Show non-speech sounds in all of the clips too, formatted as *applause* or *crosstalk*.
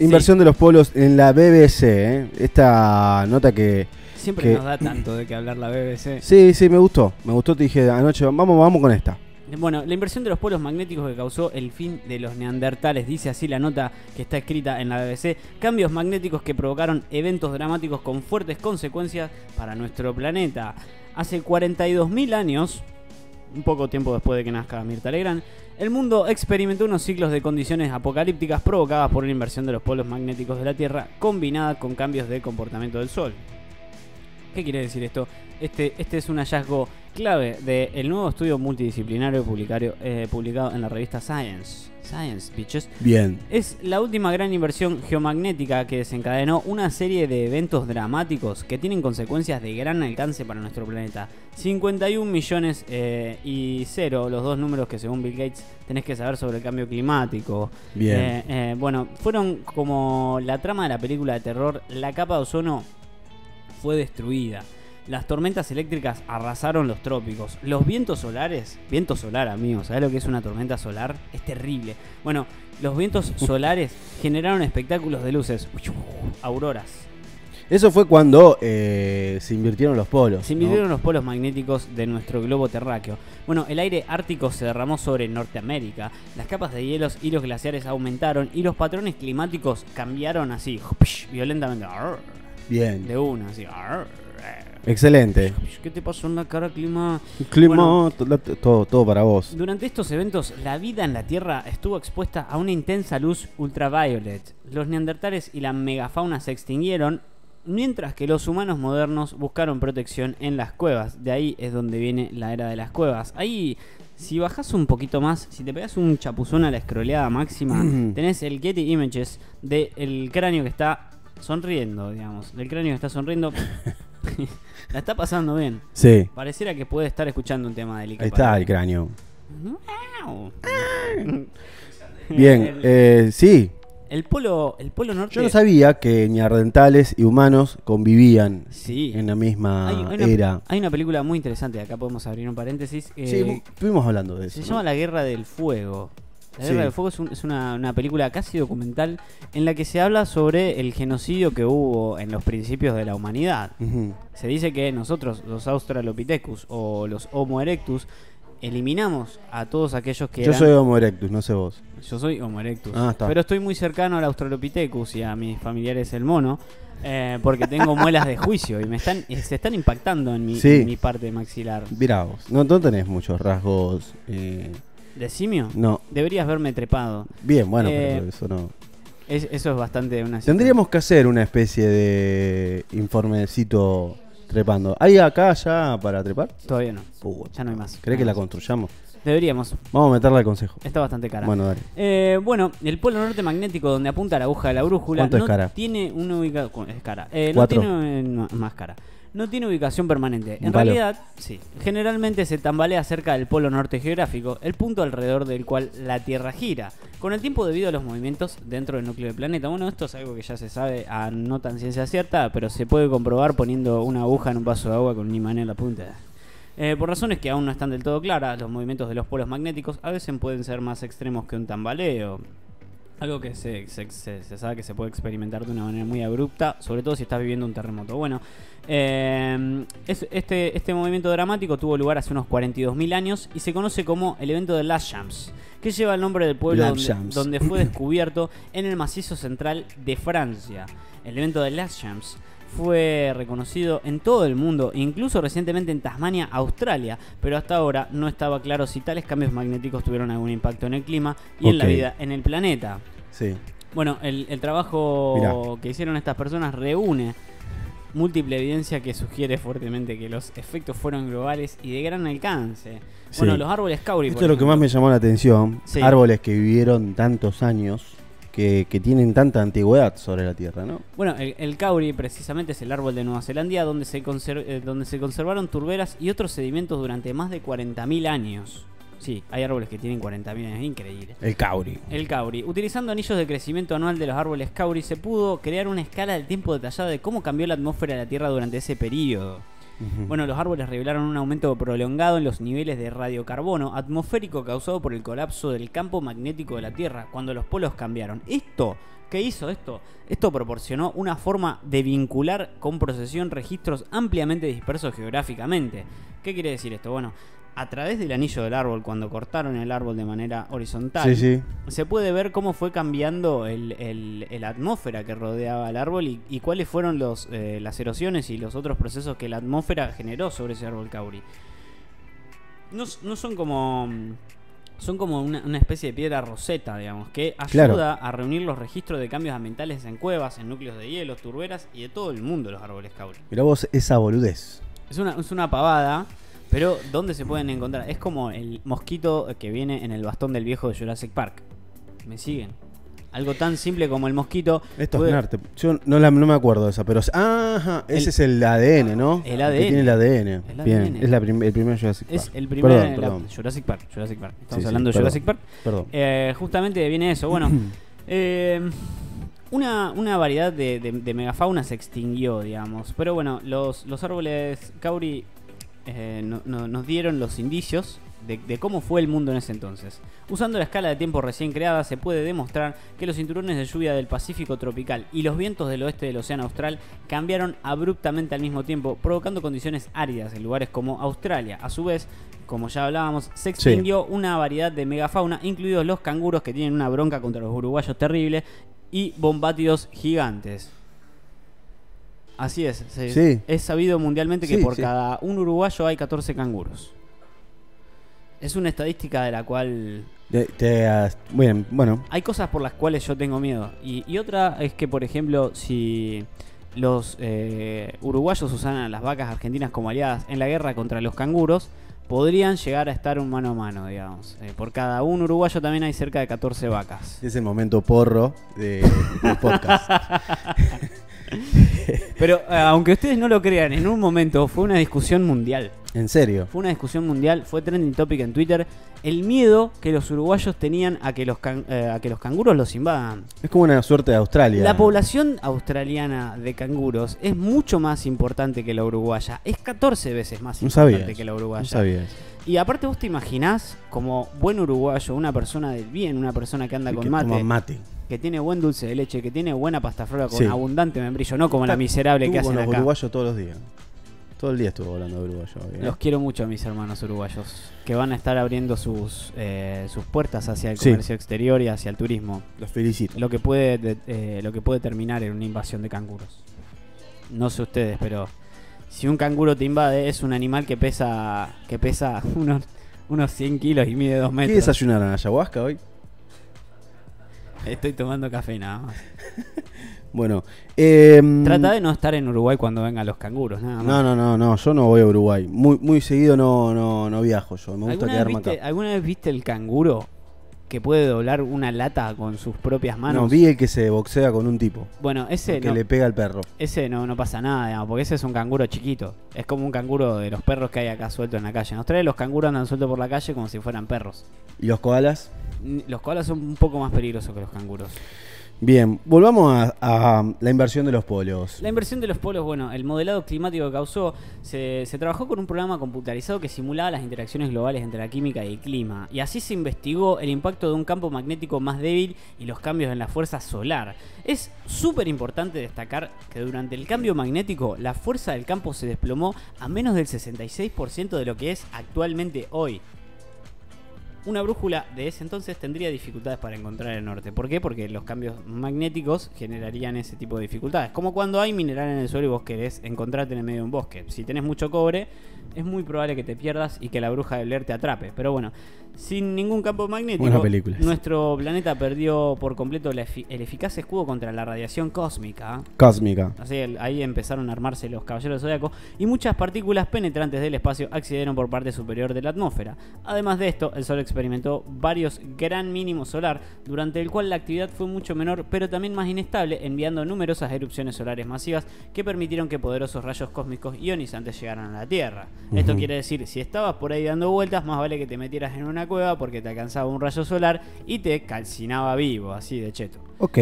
Inversión de los polos en la BBC, ¿eh? Esta nota que... Siempre que- nos da tanto de que hablar la BBC. Sí, sí, me gustó. Me gustó, te dije anoche, vamos, vamos con esta. Bueno, la inversión de los polos magnéticos que causó el fin de los neandertales, dice así la nota que está escrita en la BBC, cambios magnéticos que provocaron eventos dramáticos con fuertes consecuencias para nuestro planeta. Hace 42.000 años, un poco tiempo después de que nazca Mirta Legrand, el mundo experimentó unos ciclos de condiciones apocalípticas provocadas por la inversión de los polos magnéticos de la Tierra combinada con cambios de comportamiento del Sol. ¿Qué quiere decir esto? Este, este es un hallazgo clave del nuevo estudio multidisciplinario publicario- eh, publicado en la revista Science. Science, bitches. Bien. Es la última gran inversión geomagnética que desencadenó una serie de eventos dramáticos que tienen consecuencias de gran alcance para nuestro planeta. 51 millones eh, y cero, los dos números que según Bill Gates tenés que saber sobre el cambio climático. Bien. Eh, eh, bueno, fueron como la trama de la película de terror, la capa de ozono fue destruida. Las tormentas eléctricas arrasaron los trópicos. Los vientos solares, viento solar, amigos, ¿sabes lo que es una tormenta solar? Es terrible. Bueno, los vientos *laughs* solares generaron espectáculos de luces, auroras. Eso fue cuando eh, se invirtieron los polos. Se ¿no? midieron los polos magnéticos de nuestro globo terráqueo. Bueno, el aire ártico se derramó sobre Norteamérica, las capas de hielos y los glaciares aumentaron y los patrones climáticos cambiaron así, *laughs* violentamente. Bien. De una, así. Excelente. ¿Qué te pasó en la cara, clima? Clima, Bueno. todo, todo para vos. Durante estos eventos, la vida en la Tierra estuvo expuesta a una intensa luz ultraviolet. Los neandertales y la megafauna se extinguieron, mientras que los humanos modernos buscaron protección en las cuevas. De ahí es donde viene la era de las cuevas. Ahí, si bajas un poquito más, si te pegas un chapuzón a la escroleada máxima, *clears throat* tenés el Getty Images del cráneo que está sonriendo, digamos. Del cráneo que está sonriendo. *laughs* *laughs* la está pasando bien. Sí. Pareciera que puede estar escuchando un tema de Linkin Ahí está el cráneo. Bien, El, eh, sí. el polo, el polo norte. Yo no sabía que neandertales y humanos convivían Sí. en la misma Hay, hay una, era. hay una película muy interesante, acá podemos abrir un paréntesis. eh, Sí, estuvimos hablando de eso. se ¿no? llama La Guerra del Fuego. La Sí. Guerra del Fuego es, un- es una, una película casi documental en la que se habla sobre el genocidio que hubo en los principios de la humanidad. Se dice que nosotros, los Australopithecus o los Homo erectus, eliminamos a todos aquellos que Yo eran- soy Homo erectus, no sé vos. Yo soy Homo erectus. Ah, está. Pero estoy muy cercano al Australopithecus y a mis familiares el mono. eh, porque tengo muelas de juicio y me están se están impactando en mi, Sí. en mi parte maxilar. Mirá vos. No, no tenés muchos rasgos. eh, ¿De simio? no. Deberías verme trepado. Bien, bueno, Eh, pero eso no. Es- eso es bastante una Tendríamos que hacer una especie de informecito trepando. ¿Hay acá ya para trepar? Todavía no. Ya no hay más. ¿Crees que la construyamos? Deberíamos. Vamos a meterla al consejo. Está bastante cara. Bueno, dale. Eh, bueno, el polo norte magnético donde apunta la aguja de la brújula ¿Cuánto es cara? tiene una ubicación es cara. Eh, no tiene eh, más cara. No tiene ubicación permanente. En realidad, sí. Generalmente se tambalea cerca del polo norte geográfico, el punto alrededor del cual la Tierra gira. Con el tiempo debido a los movimientos dentro del núcleo del planeta. Bueno, esto es algo que ya se sabe a no tan ciencia cierta, pero se puede comprobar poniendo una aguja en un vaso de agua con un imán en la punta. Eh, por razones que aún no están del todo claras, los movimientos de los polos magnéticos a veces pueden ser más extremos que un tambaleo. Algo que se, se- se- se sabe que se puede experimentar de una manera muy abrupta, sobre todo si estás viviendo un terremoto. Bueno, eh, es- este, este movimiento dramático tuvo lugar hace unos 42.000 años y se conoce como el evento de Las Champs, que lleva el nombre del pueblo donde, fue *coughs* descubierto en el macizo central de Francia. El evento de Las Champs fue reconocido en todo el mundo, incluso recientemente en Tasmania, Australia, pero hasta ahora no estaba claro si tales cambios magnéticos tuvieron algún impacto en el clima y en la vida en el planeta. Sí. Bueno, el, el trabajo Mirá. que hicieron estas personas reúne múltiple evidencia que sugiere fuertemente que los efectos fueron globales y de gran alcance. Sí. Bueno, los árboles Kauri. Esto es lo que más me llamó la atención. Sí. Árboles que vivieron tantos años, que, que tienen tanta antigüedad sobre la Tierra, ¿no? Bueno, el, el Kauri precisamente es el árbol de Nueva Zelanda donde se, eh, donde se conservaron turberas y otros sedimentos durante más de 40.000 años. Sí, hay árboles que tienen 40.000 años, increíble. El Cauri. El Kauri. Utilizando anillos de crecimiento anual de los árboles Kauri se pudo crear una escala del tiempo detallada de cómo cambió la atmósfera de la Tierra durante ese periodo. Bueno, los árboles revelaron un aumento prolongado en los niveles de radiocarbono atmosférico causado por el colapso del campo magnético de la Tierra cuando los polos cambiaron. Esto ¿Qué hizo esto? Esto proporcionó una forma de vincular con procesión registros ampliamente dispersos geográficamente. ¿Qué quiere decir esto? Bueno, a través del anillo del árbol, cuando cortaron el árbol de manera horizontal, Sí, sí. se puede ver cómo fue cambiando el, el- el atmósfera que rodeaba el árbol y, y cuáles fueron los, eh, las erosiones y los otros procesos que la atmósfera generó sobre ese árbol cauri. No, son como. mm, Son como una, una especie de piedra roseta, digamos, que ayuda Claro. a reunir los registros de cambios ambientales en cuevas, en núcleos de hielo, turberas y de todo el mundo los árboles cauri. Mirá vos esa boludez. Es una, es una pavada, pero ¿dónde se pueden encontrar? Es como el mosquito que viene en el bastón del viejo de Jurassic Park. ¿Me siguen? Algo tan simple como el mosquito. Esto puede- es Narte. Yo no, la- no me acuerdo de esa, pero. Ajá, ese El- es el ADN, ¿no? El Que ADN. tiene el ADN. El Bien, ADN. es la prim- el primer Jurassic Park. Es el primer Perdón, la- perdón. Jurassic Park. Jurassic Park. Estamos Sí, sí, hablando de. Jurassic Park. Perdón. Eh, justamente viene eso. Bueno, *clears throat* eh, una, una variedad de, de- de megafauna se extinguió, digamos. Pero bueno, los, los árboles Kauri eh, no- no- nos dieron los indicios de, de cómo fue el mundo en ese entonces. Usando la escala de tiempo recién creada, se puede demostrar que los cinturones de lluvia del Pacífico tropical y los vientos del oeste del Océano Austral cambiaron abruptamente al mismo tiempo, provocando condiciones áridas en lugares como Australia. A su vez, como ya hablábamos, se extinguió una variedad de megafauna, incluidos los canguros que tienen una bronca contra los uruguayos terrible y bombátidos gigantes. Así es, se- Sí. es sabido mundialmente que Sí, por sí. cada un uruguayo hay 14 canguros. Es una estadística de la cual te has- bien, bueno. hay cosas por las cuales yo tengo miedo. Y, y otra es que, por ejemplo, si los eh, uruguayos usan a las vacas argentinas como aliadas en la guerra contra los canguros, podrían llegar a estar un mano a mano, digamos. Eh, por cada un uruguayo también hay cerca de 14 vacas. Es el momento porro de, del podcast. *laughs* *laughs* Pero eh, aunque ustedes no lo crean, en un momento fue una discusión mundial. en serio. Fue una discusión mundial, fue trending topic en Twitter. El miedo que los uruguayos tenían a que los, can- eh, a que los canguros los invadan. Es como una suerte de Australia. La población australiana de canguros es mucho más importante que la uruguaya. Es 14 veces más No importante que la No uruguaya. sabías. y aparte vos te imaginás como buen uruguayo, una persona del bien, una persona que anda Y con que mate, toma mate. Que tiene buen dulce de leche, que tiene buena pasta flora con Sí. abundante membrillo, no como la miserable que hacen con los acá. uruguayos todos los días. Todo el día estuvo hablando de uruguayo. hoy, ¿eh? Los quiero mucho a mis hermanos uruguayos, que van a estar abriendo sus, eh, sus puertas hacia el Sí. comercio exterior y hacia el turismo. Los felicito. Lo que puede de- eh, lo que puede terminar en una invasión de canguros. No sé ustedes, pero si un canguro te invade es un animal que pesa que pesa *laughs* unos unos 100 kilos y mide 2 ¿Qué metros. desayunaron? ¿Ayahuasca hoy? Estoy tomando café nada más. *laughs* Bueno. eh, Trata de no estar en Uruguay cuando vengan los canguros, nada más. No, no, no, no, yo no voy a Uruguay. Muy, muy seguido no, no, no viajo yo. Me gusta ¿Alguna, vez quedarme viste, acá. ¿Alguna vez viste el canguro que puede doblar una lata con sus propias manos? No, vi el que se boxea con un tipo. Bueno, ese que no, le pega al perro. ese no, no pasa nada, digamos, porque ese es un canguro chiquito. Es como un canguro de los perros que hay acá sueltos en la calle. En Australia los canguros andan sueltos por la calle como si fueran perros. ¿Y los koalas? Los koalas son un poco más peligrosos que los canguros. Bien, volvamos a, a la inversión de los polos. La inversión de los polos, bueno, el modelado climático que causó, se, se trabajó con un programa computarizado que simulaba las interacciones globales entre la química y el clima. Y así se investigó el impacto de un campo magnético más débil y los cambios en la fuerza solar. Es súper importante destacar que durante el cambio magnético la fuerza del campo se desplomó a menos del 66% de lo que es actualmente hoy. Una brújula de ese entonces tendría dificultades para encontrar el norte. ¿Por qué? Porque los cambios magnéticos generarían ese tipo de dificultades. Como cuando hay mineral en el suelo y vos querés encontrarte en el medio de un bosque. Si tenés mucho cobre, es muy probable que te pierdas y que la bruja de Blair te atrape. Pero bueno, sin ningún campo magnético, nuestro planeta perdió por completo el eficaz escudo contra la radiación cósmica. Cósmica. Así, el- ahí empezaron a armarse los caballeros del zodiaco y muchas partículas penetrantes del espacio accedieron por parte superior de la atmósfera. Además de esto, el Sol experimentó varios gran mínimos solar, durante el cual la actividad fue mucho menor, pero también más inestable, enviando numerosas erupciones solares masivas que permitieron que poderosos rayos cósmicos ionizantes llegaran a la Tierra. Esto quiere decir, si estabas por ahí dando vueltas, más vale que te metieras en una cueva porque te alcanzaba un rayo solar y te calcinaba vivo, así de cheto. Ok.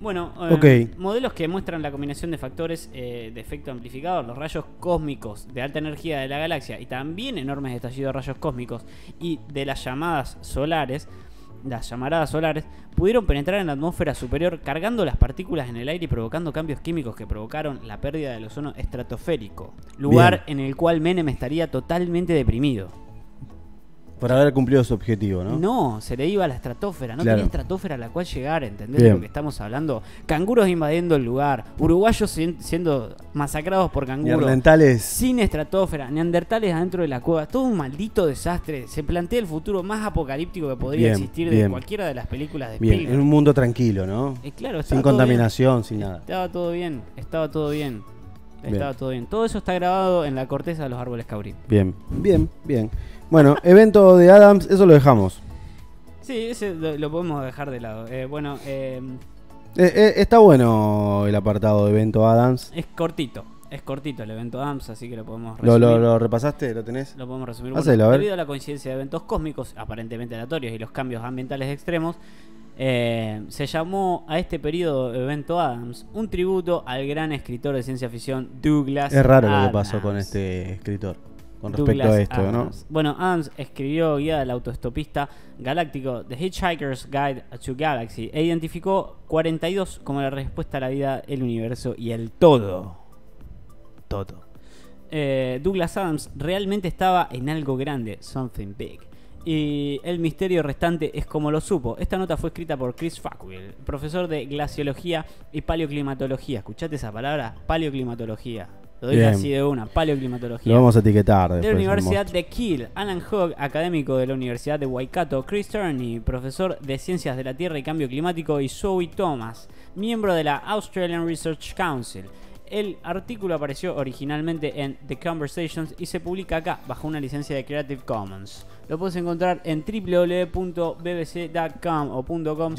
Bueno, eh, Ok. modelos que muestran la combinación de factores eh, de efecto amplificador, los rayos cósmicos de alta energía de la galaxia y también enormes estallidos de rayos cósmicos y de las llamadas solares, las llamaradas solares, pudieron penetrar en la atmósfera superior cargando las partículas en el aire y provocando cambios químicos que provocaron la pérdida del ozono estratosférico, lugar en el cual Menem estaría totalmente deprimido. Por haber cumplido su objetivo, ¿no? No, se le iba a la estratosfera, no Claro. tenía estratosfera a la cual llegar, ¿entendés Bien. lo que estamos hablando? Canguros invadiendo el lugar, uruguayos sien- siendo masacrados por canguros. Neandertales. Sin estratosfera, neandertales adentro de la cueva, todo un maldito desastre. Se plantea el futuro más apocalíptico que podría Bien, existir de bien. cualquiera de las películas de Spielberg. en un mundo tranquilo, ¿no? Eh, claro, Sin contaminación, sin nada. Estaba todo bien, estaba todo bien. Bien. Estaba todo bien. Todo eso está grabado en la corteza de los árboles caurí. Bien, bien, bien. Bueno, evento de Adams, eso lo dejamos. Sí, ese lo, lo podemos dejar de lado. Eh, bueno, eh, Eh, eh, está bueno el apartado de evento Adams. es cortito. Es cortito el evento AMS, así que lo podemos ¿Lo, resumir. lo, lo repasaste? ¿Lo tenés? Lo podemos resumir. Hacelo, a ver. debido a la coincidencia de eventos cósmicos aparentemente aleatorios y los cambios ambientales extremos, eh, se llamó a este periodo evento Adams un tributo al gran escritor de ciencia ficción Douglas Es raro lo que pasó con este escritor. Con Douglas respecto a esto, ¿no? Bueno, Adams escribió Guía del autoestopista galáctico The Hitchhiker's Guide to Galaxy e identificó 42 como la respuesta a la vida, el universo y el todo. Todo. Eh, Douglas Adams realmente estaba en algo grande, something big. Y el misterio restante es como lo supo. Esta nota fue escrita por Chris Fackwell, profesor de glaciología y paleoclimatología. ¿Escuchaste esa palabra? Paleoclimatología. Lo doy así de una, paleoclimatología. Lo vamos a etiquetar De la Universidad de Kiel, Alan Hogg, académico de la Universidad de Waikato, Chris Turney, profesor de Ciencias de la Tierra y Cambio Climático, y Zoe Thomas, miembro de la Australian Research Council. El artículo apareció originalmente en The Conversations y se publica acá bajo una licencia de Creative Commons. Lo puedes encontrar en www.bbc.com o .com.